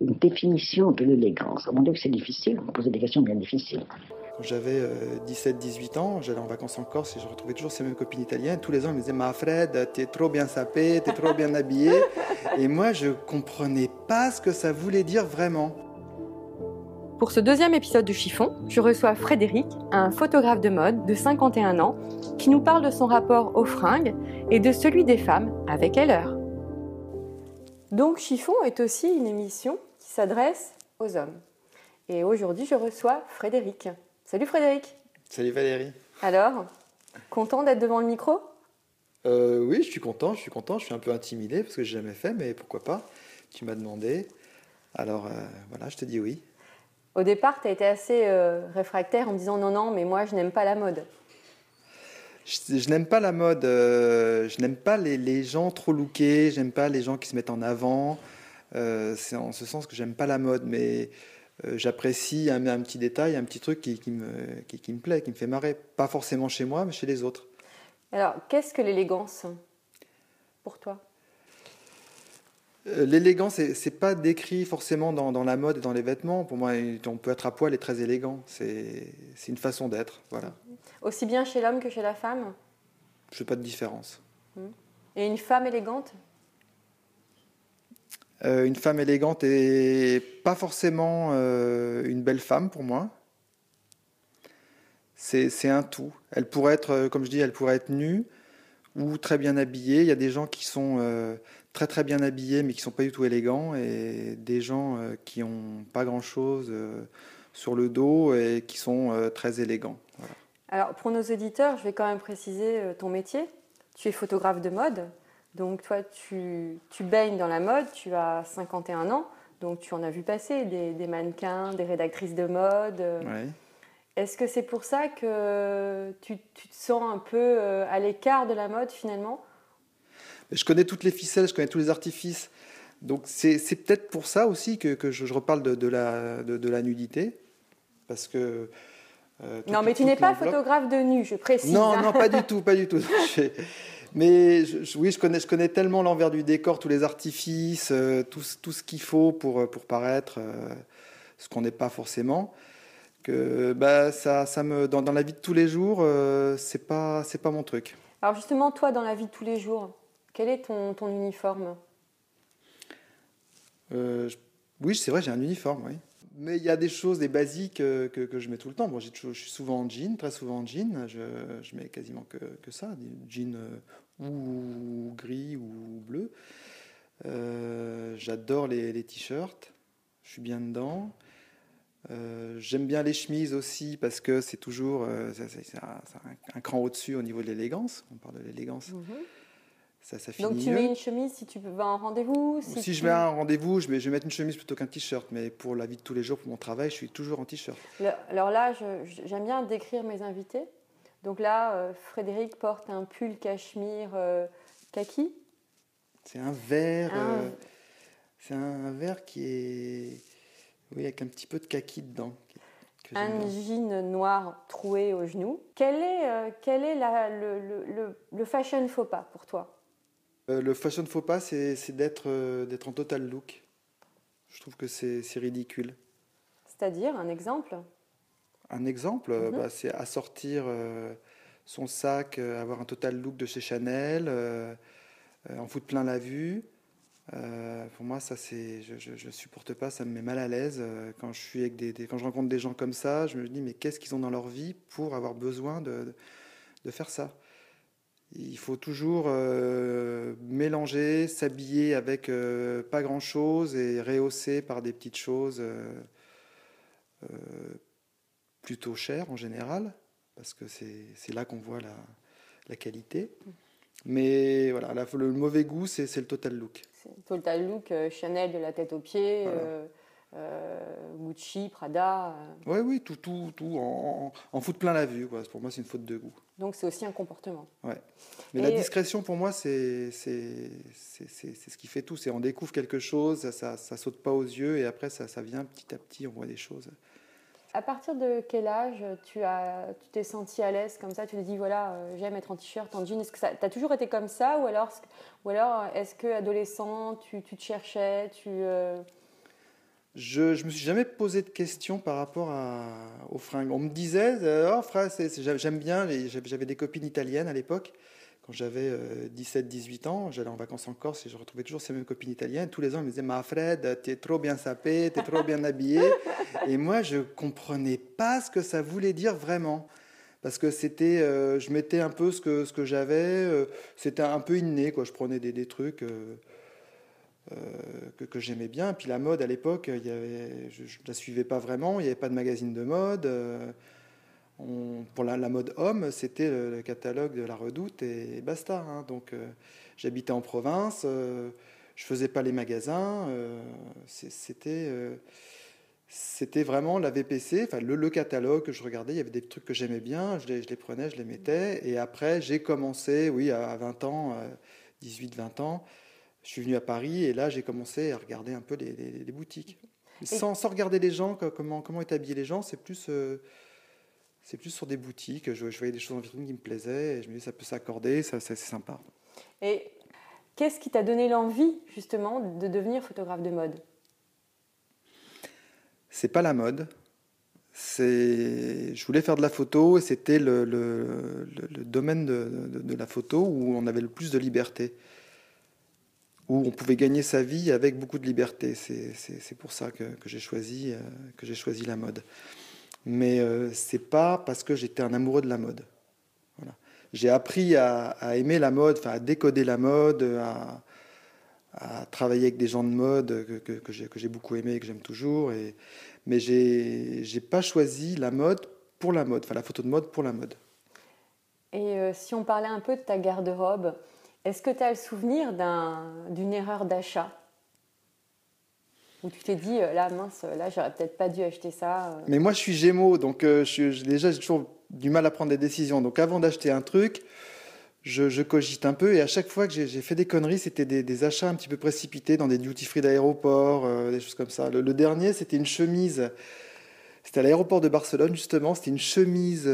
Une définition de l'élégance. Mon Dieu, que c'est difficile. Vous me posez des questions bien difficiles. Quand j'avais 17-18 ans, j'allais en vacances en Corse et je retrouvais toujours ces mêmes copines italiennes. Tous les ans, elles me disaient Ma Fred, t'es trop bien sapé, t'es trop bien habillé. Et moi, je comprenais pas ce que ça voulait dire vraiment. Pour ce deuxième épisode du Chiffon, je reçois Frédéric, un photographe de mode de 51 ans, qui nous parle de son rapport aux fringues et de celui des femmes avec Heller. Donc Chiffon est aussi une émission qui s'adresse aux hommes. Et aujourd'hui, je reçois Frédéric. Salut Frédéric. Salut Valérie. Alors, content d'être devant le micro? Euh, oui, je suis content, je suis content. Je suis un peu intimidé parce que j'ai jamais fait, mais pourquoi pas? Tu m'as demandé. Alors euh, voilà, je te dis oui. Au départ, tu as été assez euh, réfractaire en me disant non, non, mais moi, je n'aime pas la mode. Je, je n'aime pas la mode, je n'aime pas les, les gens trop lookés, j'aime pas les gens qui se mettent en avant. Euh, c'est en ce sens que j'aime pas la mode, mais euh, j'apprécie un, un petit détail, un petit truc qui, qui me, qui, qui me plaît, qui me fait marrer. Pas forcément chez moi, mais chez les autres. Alors, qu'est-ce que l'élégance pour toi? Euh, L'élégance, c'est pas décrit forcément dans, dans la mode et dans les vêtements. Pour moi, on peut être à poil et très élégant. C'est c'est une façon d'être. Voilà. Aussi bien chez l'homme que chez la femme? Je fais pas de différence. Et une femme élégante? Euh, une femme élégante est pas forcément euh, une belle femme pour moi. C'est un tout. Elle pourrait être, euh, comme je dis, elle pourrait être nue ou très bien habillée. Il y a des gens qui sont très très bien habillés mais qui sont pas du tout élégants et des gens qui ont pas grand chose sur le dos et qui sont très élégants. Alors, pour nos auditeurs, je vais quand même préciser ton métier. Tu es photographe de mode. Donc, toi, tu, tu baignes dans la mode. Tu as 51 ans. Donc, tu en as vu passer des, des mannequins, des rédactrices de mode. euh, Ouais. Est-ce que c'est pour ça que tu, tu te sens un peu euh, à l'écart de la mode finalement? Je connais toutes les ficelles, je connais tous les artifices. Donc c'est c'est peut-être pour ça aussi que, que je, je reparle de, de la, de, de la nudité. Parce que... euh, Non, mais tu n'es pas photographe de nu, je précise. Non, hein. non, pas du tout, pas du tout. Mais je- oui, je connais, je connais tellement l'envers du décor, tous les artifices, euh, tout, ce- tout ce qu'il faut pour, euh, pour paraître euh, ce qu'on n'est pas forcément, que bah, ça, ça me, dans, dans la vie de tous les jours, c'est pas, c'est pas mon truc. Alors justement, toi, dans la vie de tous les jours, quel est ton, ton uniforme? Euh, je- oui, c'est vrai, j'ai un uniforme, oui. Mais il y a des choses, des basiques euh, que, je mets tout le temps. Bon, je suis souvent en jean, très souvent en jean. Je, je mets quasiment que, ça, des jeans euh, ou gris ou bleu. Euh, J'adore les, t-shirts. Je suis bien dedans. J'aime bien les chemises aussi parce que c'est toujours un, cran au-dessus au niveau de l'élégance. On parle de l'élégance. Ça, ça finit Donc tu mieux. mets une chemise si tu vas en rendez-vous Si, tu- je vais à un rendez-vous, je vais, je vais mettre une chemise plutôt qu'un t-shirt. Mais pour la vie de tous les jours, pour mon travail, je suis toujours en t-shirt. Alors là, j'aime bien décrire mes invités. Donc là, euh, Frédéric porte un pull cachemire euh, kaki. C'est un vert. Euh, c'est un vert qui est. Oui, avec un petit peu de kaki dedans. un jean noir troué au genou. Quel est, quel est la- le, le- le- le fashion faux pas pour toi? Le fashion faux pas, c'est d'être euh, d'être en total look. Je trouve que c'est ridicule. C'est-à-dire, un exemple? Un exemple, euh, Mhm. bah, c'est assortir euh, son sac, euh, avoir un total look de chez Chanel, euh, euh, en foutre plein la vue. Euh, pour moi, ça, c'est, je, je, je supporte pas, ça me met mal à l'aise. Euh, quand je suis avec des, des- quand je rencontre des gens comme ça, je me dis mais qu'est-ce qu'ils ont dans leur vie pour avoir besoin de, de, de faire ça? Il faut toujours euh, mélanger, s'habiller avec euh, pas grand-chose et rehausser par des petites choses. euh, plutôt cher en général, parce que c'est là qu'on voit la, la qualité. Mais voilà, la- le mauvais goût, c'est le total look. Total look Chanel de la tête aux pieds, Voilà. Euh, Gucci, Prada. euh. Oui, oui, tout, tout, tout en, en foutre plein la vue. Quoi. Pour moi, c'est une faute de goût. Donc c'est aussi un comportement. Ouais. Mais Et- la discrétion, pour moi, c'est ce qui fait tout. C'est on découvre quelque chose, ça, ça, ça saute pas aux yeux, et après, ça, ça vient petit à petit, on voit des choses. À partir de quel âge tu as, tu t'es senti à l'aise comme ça? Tu te dis voilà, euh, j'aime être en t-shirt, en jean. Est-ce que ça, t'as toujours été comme ça ou alors, ou alors est-ce que adolescent, tu, tu te cherchais, tu euh, Je ne me suis jamais posé de questions par rapport à, aux fringues. On me disait, euh, oh frère, j'aime bien, j'avais des copines italiennes à l'époque. Quand j'avais 17-18 ans, j'allais en vacances en Corse et je retrouvais toujours ces mêmes copines italiennes. Tous les ans, elles me disaient, ma Fred, t'es trop bien sapé, t'es trop bien habillé. et moi, je comprenais pas ce que ça voulait dire vraiment. Parce que c'était, euh, je mettais un peu ce que, ce que j'avais, euh, c'était un peu inné, quoi. Je prenais des, trucs. euh, euh, que, que j'aimais bien. Puis la mode à l'époque, je ne la suivais pas vraiment, il n'y avait pas de magazine de mode. euh, pour la, mode homme, c'était le, catalogue de la Redoute et, basta. hein. Donc euh, j'habitais en province, euh, je faisais pas les magasins, euh, c'était euh, c'était vraiment la VPC, enfin le, catalogue que je regardais, il y avait des trucs que j'aimais bien, je les prenais, je les mettais. Et après, j'ai commencé, oui, à 20 ans, 18-20 ans, je suis venu à Paris et là, j'ai commencé à regarder un peu les, les- les boutiques. Sans, sans regarder les gens, co- comment, comment est habillés les gens, c'est plus, euh, c'est plus sur des boutiques. Je, je voyais des choses en vitrine qui me plaisaient et je me disais, ça peut s'accorder, ça, ça, c'est sympa. Et qu'est-ce qui t'a donné l'envie justement de devenir photographe de mode? C'est pas la mode. C'est, je voulais faire de la photo et c'était le, le- le- le domaine de, de- de la photo où on avait le plus de liberté, où on pouvait gagner sa vie avec beaucoup de liberté. C'est, pour ça que, que j'ai choisi, euh, choisi la mode. Mais euh, c'est pas parce que j'étais un amoureux de la mode. Voilà. J'ai appris à, à aimer la mode, à décoder la mode, à, à travailler avec des gens de mode que, que, que j'ai, beaucoup aimé et que j'aime toujours. Et, mais j'ai pas choisi la mode pour la mode, enfin la photo de mode pour la mode. Et euh, si on parlait un peu de ta garde-robe, est-ce que tu as le souvenir d'un- d'une erreur d'achat? Où tu t'es dit, euh, là mince, là j'aurais peut-être pas dû acheter ça. euh. Mais moi je suis Gémeaux, donc euh, déjà j'ai toujours du mal à prendre des décisions. Donc avant d'acheter un truc, je, cogite un peu et à chaque fois que j'ai fait des conneries, c'était des, achats un petit peu précipités dans des duty-free d'aéroport, des choses comme ça. Le, dernier, c'était une chemise. C'était à l'aéroport de Barcelone justement. C'était une chemise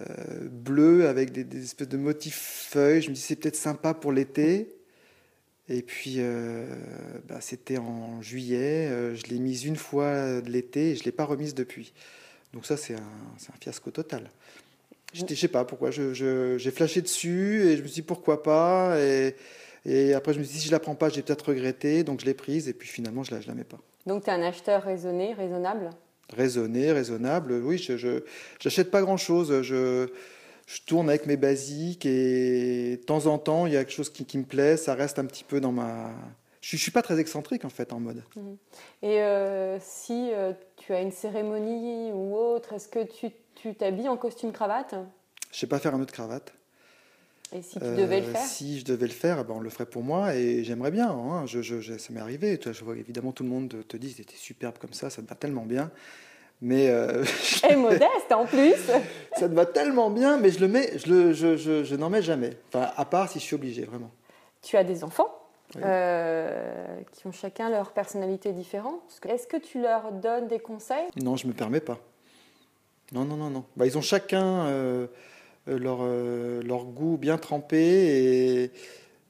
euh, bleue avec des, espèces de motifs feuilles. Je me dis c'est peut-être sympa pour l'été. Et puis euh, bah, c'était en juillet. euh, je l'ai mise une fois de l'été et je l'ai pas remise depuis. Donc ça c'est un, un fiasco total. Je sais pas pourquoi, j'ai flashé dessus et je me suis dit pourquoi pas? Et, et après je me suis dit si je la prends pas, j'ai peut-être regretté, donc je l'ai prise et puis finalement je la, je la mets pas. Donc tu es un acheteur raisonné, raisonnable? Raisonné, raisonnable, oui, je j'achète pas grand chose. Je, je tourne avec mes basiques et de temps en temps il y a quelque chose qui, qui me plaît, ça reste un petit peu dans ma. Je, je suis pas très excentrique en fait en mode. Et euh, si euh, tu as une cérémonie ou autre, est-ce que tu t'habilles en costume cravate? Je sais pas faire un nœud de cravate. Et si tu Euh, devais le faire Si je devais le faire, ben, on le ferait pour moi et j'aimerais bien. hein. Je, je- je- ça m'est arrivé. Je vois évidemment tout le monde te, dit c'était superbe comme ça, ça te va tellement bien. Mais euh, Et modeste en plus ça te va tellement bien, mais je le mets, je, le, je, je- je n'en mets jamais. Enfin, à part si je suis obligé, vraiment. Tu as des enfants Oui. euh, qui ont chacun leur personnalité différente. Est-ce que tu leur donnes des conseils? Non, je me permets pas. Non, non, non, non. Bah, ils ont chacun euh, leur, euh, leur goût bien trempé et,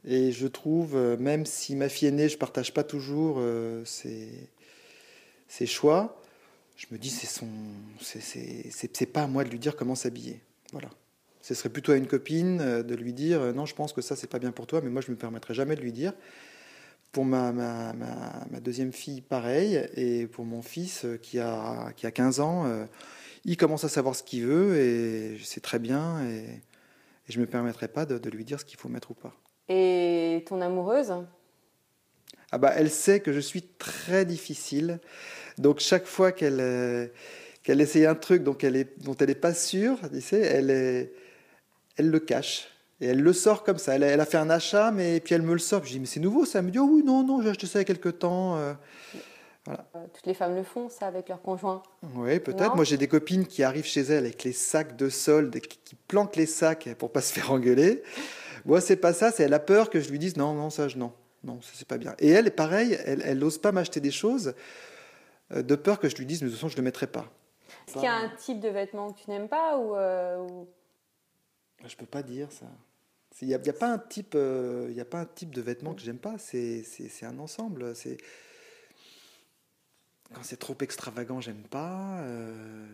et je trouve, euh, même si ma fille aînée, je partage pas toujours euh, ses, ses choix, je me dis c'est son, c'est- pas à moi de lui dire comment s'habiller. Voilà. Ce serait plutôt à une copine euh, de lui dire euh, non, je pense que ça c'est pas bien pour toi, mais moi je me permettrai jamais de lui dire. Pour ma, ma, ma, deuxième fille, pareil, et pour mon fils euh, qui a, qui a 15 ans, euh, il commence à savoir ce qu'il veut et je sais très bien et, et je me permettrai pas de, de lui dire ce qu'il faut mettre ou pas. Et ton amoureuse? Ah bah, elle sait que je suis très difficile. Donc chaque fois qu'elle euh, qu'elle essaye un truc donc elle est, dont elle n'est pas sûre, tu sais, elle, est, elle le cache. Et elle le sort comme ça. Elle, elle a fait un achat, mais puis elle me le sort. je dis, mais c'est nouveau ça. Elle me dit, oh oui, non, non, j'ai acheté ça il y a quelques temps. euh. Euh, Toutes les femmes le font, ça, avec leur conjoint. Oui, peut-être. Moi, j'ai des copines qui arrivent chez elles avec les sacs de solde, qui qui planquent les sacs pour pas se faire engueuler. Moi, c'est pas ça. C'est elle a peur que je lui dise non, non, ça, je non, non, ça c'est pas bien. Et elle, pareil, elle, elle n'ose pas m'acheter des choses euh, de peur que je lui dise, mais de toute façon, je le mettrai pas. Est-ce qu'il y a un type de vêtement que tu n'aimes pas ou, euh, ou- Je peux pas dire ça. Il n'y a, y a pas un type, euh, y a pas un type de vêtement que j'aime pas. C'est c'est- c'est un ensemble. C'est quand c'est trop extravagant, j'aime pas. euh,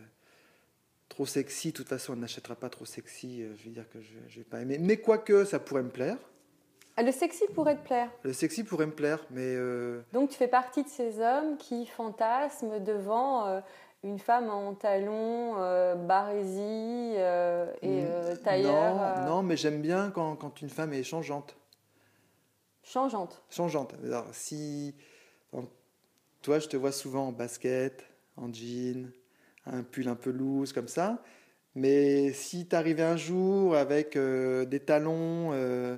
Trop sexy, de toute façon, on n'achètera pas trop sexy. euh, Je veux dire que je, je vais pas aimer. Mais quoique, ça pourrait me plaire. Ah, Le sexy pourrait te plaire. Le sexy pourrait me plaire, mais euh, Donc tu fais partie de ces hommes qui fantasment devant euh, une femme en talons, euh, barésie et tailleur non, non, mais j'aime bien quand, quand une femme est changeante. changeante. changeante. Alors, si toi, je te vois souvent en basket, en jean, un pull un peu loose comme ça, mais si tu arrivais un jour avec euh, des talons, euh,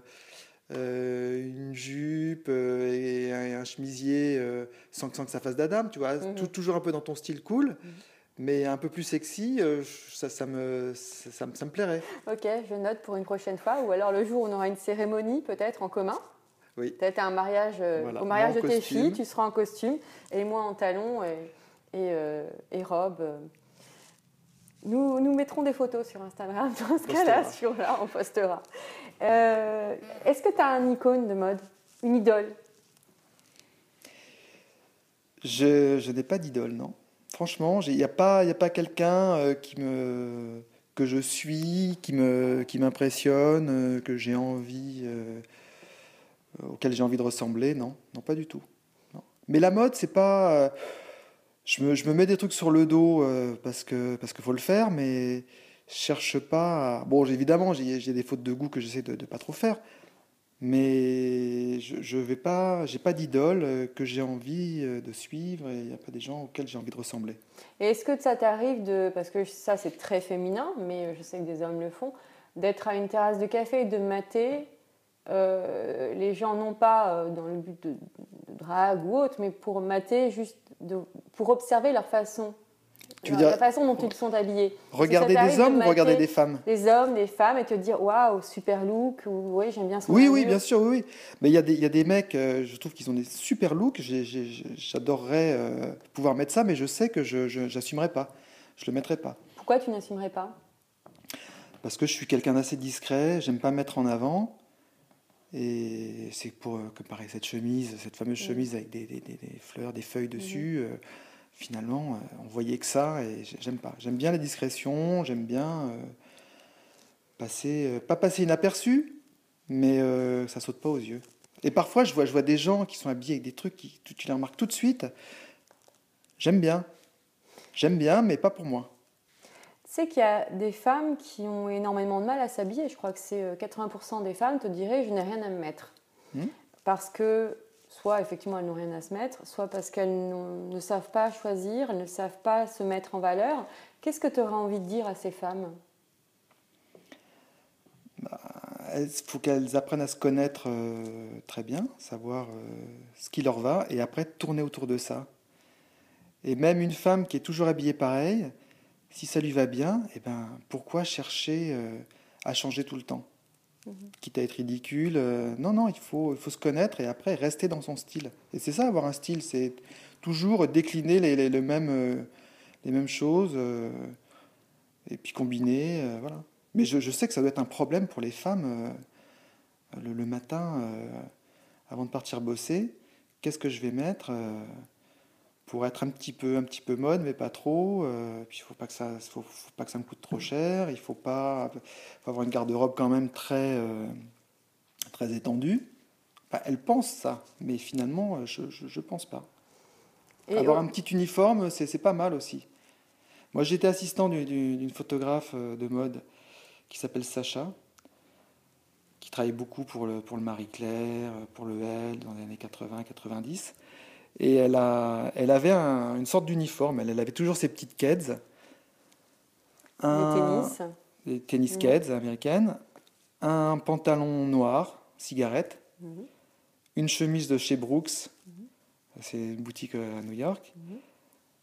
euh, une jupe et un, un chemisier sans, que- sans que ça fasse d'adam, tu vois, Mhm. tout- toujours un peu dans ton style cool, mais un peu plus sexy, ça, ça, me, ça, ça me plairait. Ok, je note pour une prochaine fois. Ou alors le jour où on aura une cérémonie peut-être en commun. Oui. Peut-être un mariage, euh, Voilà, au mariage de moi tes costume. filles, tu seras en costume et moi en talons et, et, euh, et robe. euh. Nous, nous mettrons des photos sur Instagram dans ce cas-là, sur là, on postera. Euh, Est-ce que tu as un icône de mode? Une idole? Je, je n'ai pas d'idole, non. Franchement, il n'y a pas, y a pas quelqu'un euh, qui me, que je suis, qui me, qui m'impressionne, euh, que j'ai envie, auquel j'ai envie de ressembler. Non, non, pas du tout. Mais la mode, c'est pas. euh, je, me, je me mets des trucs sur le dos euh, parce que parce qu'il faut le faire, mais je cherche pas. Bon, évidemment, j'ai des fautes de goût que j'essaie de, de pas trop faire. Mais je, je vais pas, j'ai pas d'idole euh, que j'ai envie euh, de suivre et il n'y a pas des gens auxquels j'ai envie de ressembler. Et est-ce que ça t'arrive de, parce que ça c'est très féminin, mais je sais que des hommes le font, d'être à une terrasse de café et de mater euh, les gens, non pas euh, dans le but de, de drague ou autre, mais pour mater, juste de- pour observer leur façon, Tu veux la façon dont ils sont habillés. Regarder des de hommes ou regarder des femmes? Des hommes, des femmes, et te dire waouh, super look, ou oui, j'aime bien son Oui, oui, bien sûr, oui. Mais il y, a des- il y a des mecs, euh, je trouve qu'ils ont des super looks. J'adorerais euh, pouvoir mettre ça, mais je sais que je n'assumerai pas. Je le mettrai pas. Pourquoi tu n'assumerais pas? Parce que je suis quelqu'un d'assez discret, j'aime pas me mettre en avant. Et c'est pour euh, que pareil, cette chemise, cette fameuse chemise avec des, des- des- des fleurs, des feuilles dessus, euh, finalement, euh, on voyait que ça et j'ai- j'aime pas. J'aime bien la discrétion, j'aime bien euh, passer, pas passer inaperçu, mais ça saute pas aux yeux. Et parfois, je vois, je vois des gens qui sont habillés avec des trucs, qui, tu les remarques tout de suite. J'aime bien. J'aime bien, mais pas pour moi. Tu sais qu'il y a des femmes qui ont énormément de mal à s'habiller. Je crois que c'est euh, 80% des femmes te diraient je n'ai rien à me mettre. Hmm. Parce que soit effectivement elles n'ont rien à se mettre, soit parce qu'elles ne savent pas choisir, elles ne savent pas se mettre en valeur. Qu'est-ce que tu aurais envie de dire à ces femmes? Il faut qu'elles apprennent à se connaître euh, très bien, savoir euh, ce qui leur va, et après tourner autour de ça? Et même une femme qui est toujours habillée pareil, si ça lui va bien, eh ben, pourquoi chercher euh, à changer tout le temps? Quitte à être ridicule. euh, non, non, il faut, il faut se connaître et après rester dans son style. Et c'est ça, avoir un style, c'est toujours décliner les, les, le même, euh, les mêmes choses et puis combiner. voilà. Mais je, je sais que ça doit être un problème pour les femmes le, le matin, avant de partir bosser. Qu'est-ce que je vais mettre pour être un petit peu, un petit peu mode, mais pas trop. euh, puis il faut pas que ça, faut, faut pas que ça me coûte trop cher. Il faut pas, faut avoir une garde-robe quand même très, euh, très étendue. Enfin, elle pense ça, mais finalement, euh, je, je, je pense pas. Et Avoir un petit uniforme, c'est c'est pas mal aussi. Moi, j'étais assistant du- du- d'une photographe de mode qui s'appelle Sacha, qui travaille beaucoup pour le, pour le Marie-Claire, euh, pour le L dans les années 80-90. Et elle, a, elle avait un- une sorte d'uniforme. Elle, elle avait toujours ses petites keds. les tennis. Des tennis keds américaines. un pantalon noir, cigarette, une chemise de chez Brooks, c'est une boutique euh, à New York,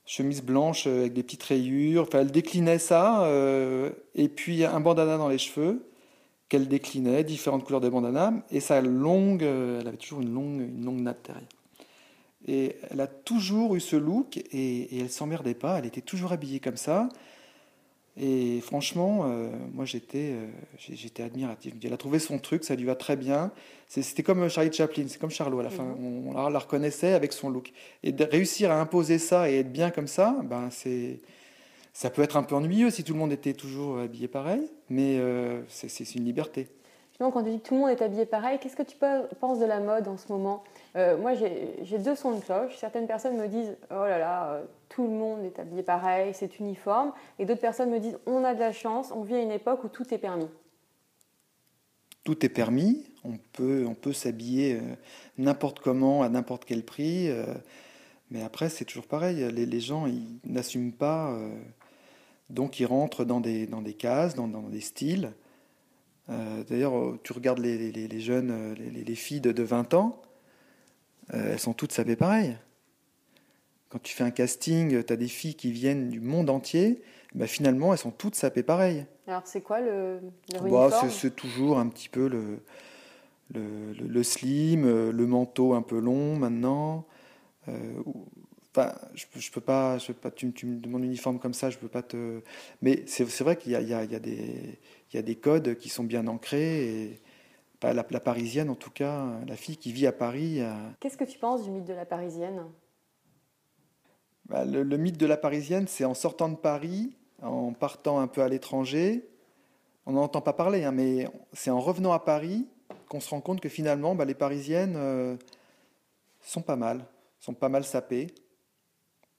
chemise blanche euh, avec des petites rayures, enfin elle déclinait ça, euh, et puis un bandana dans les cheveux qu'elle déclinait, différentes couleurs de bandana, et sa longue, euh, elle avait toujours une longue, une longue natte derrière. Et elle a toujours eu ce look et, et elle s'emmerdait pas, elle était toujours habillée comme ça. Et franchement, euh, moi j'étais euh, j'étais admiratif. Elle a trouvé son truc, ça lui va très bien. C'était comme Charlie Chaplin, c'est comme Charlot à la fin. On, la- la reconnaissait avec son look. Et de réussir à imposer ça et être bien comme ça, ben c'est ça peut être un peu ennuyeux si tout le monde était toujours habillé pareil, mais euh, c'est une liberté. Justement, quand tu dis que tout le monde est habillé pareil, qu'est-ce que tu pe- penses de la mode en ce moment? Euh, Moi, j'ai deux sons de cloche. Certaines personnes me disent Oh là là, euh, tout le monde est habillé pareil, c'est uniforme. Et d'autres personnes me disent On a de la chance, on vit à une époque où tout est permis. tout est permis. On peut, on peut s'habiller euh, n'importe comment, à n'importe quel prix. mais après, c'est toujours pareil. Les, gens, n'assument pas. donc, ils rentrent dans des, cases, dans des styles. Euh, D'ailleurs, euh, tu regardes les, les- les jeunes, euh, les, les- les filles de, de 20 ans, euh, elles sont toutes sapées pareil. Quand tu fais un casting, tu as des filles qui viennent du monde entier. bah, finalement, elles sont toutes sapées pareil. Alors, c'est quoi le, leur Bah, c'est- toujours un petit peu le, le, le- le slim, le manteau un peu long maintenant. Euh, Enfin, je, je peux pas, je peux pas tu, me- tu me demandes un uniforme comme ça, je peux pas te. Mais c'est vrai qu'il y a, il y, a, il y, a des- il y a des codes qui sont bien ancrés. Et, pas la, la parisienne, en tout cas, la fille qui vit à Paris. euh, Qu'est-ce que tu penses du mythe de la parisienne? Bah, le, le mythe de la parisienne, c'est en sortant de Paris, en partant un peu à l'étranger, on n'en entend pas parler, hein, mais c'est en revenant à Paris qu'on se rend compte que finalement, bah, les parisiennes euh, sont pas mal, sont pas mal sapées.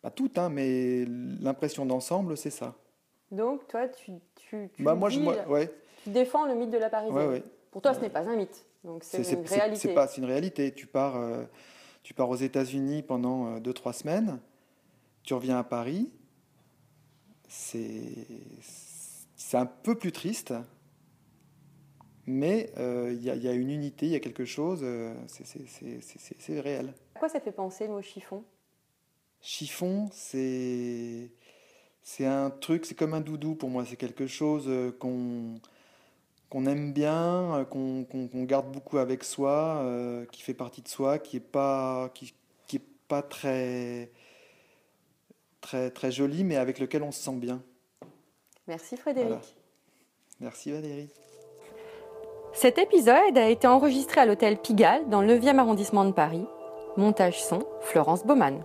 Pas toutes, hein, mais l'impression d'ensemble, c'est ça. Donc, toi, tu, tu, tu Bah, moi, je, dis- moi, ouais, tu défends le mythe de la parisienne. ouais, ouais. Pour toi, ce n'est pas un mythe. Donc, c'est une réalité. c'est pas, c'est une réalité. Tu pars, euh, tu pars aux États-Unis pendant 2-3 semaines, tu reviens à Paris, c'est c'est un peu plus triste, mais euh, il y, y a une unité, il y a quelque chose, euh, c'est- c'est- c'est c'est- c'est réel. À quoi ça fait penser le mot chiffon? Chiffon, c'est c'est un truc, c'est comme un doudou pour moi. C'est quelque chose euh, qu'on qu'on aime bien, euh, qu'on garde beaucoup avec soi, euh, qui fait partie de soi, qui est pas qui, qui est pas très très très joli, mais avec lequel on se sent bien. Merci Frédéric. Voilà. Merci Valérie. Cet épisode a été enregistré à l'hôtel Pigalle dans le 9e arrondissement de Paris. Montage son, Florence Baumann.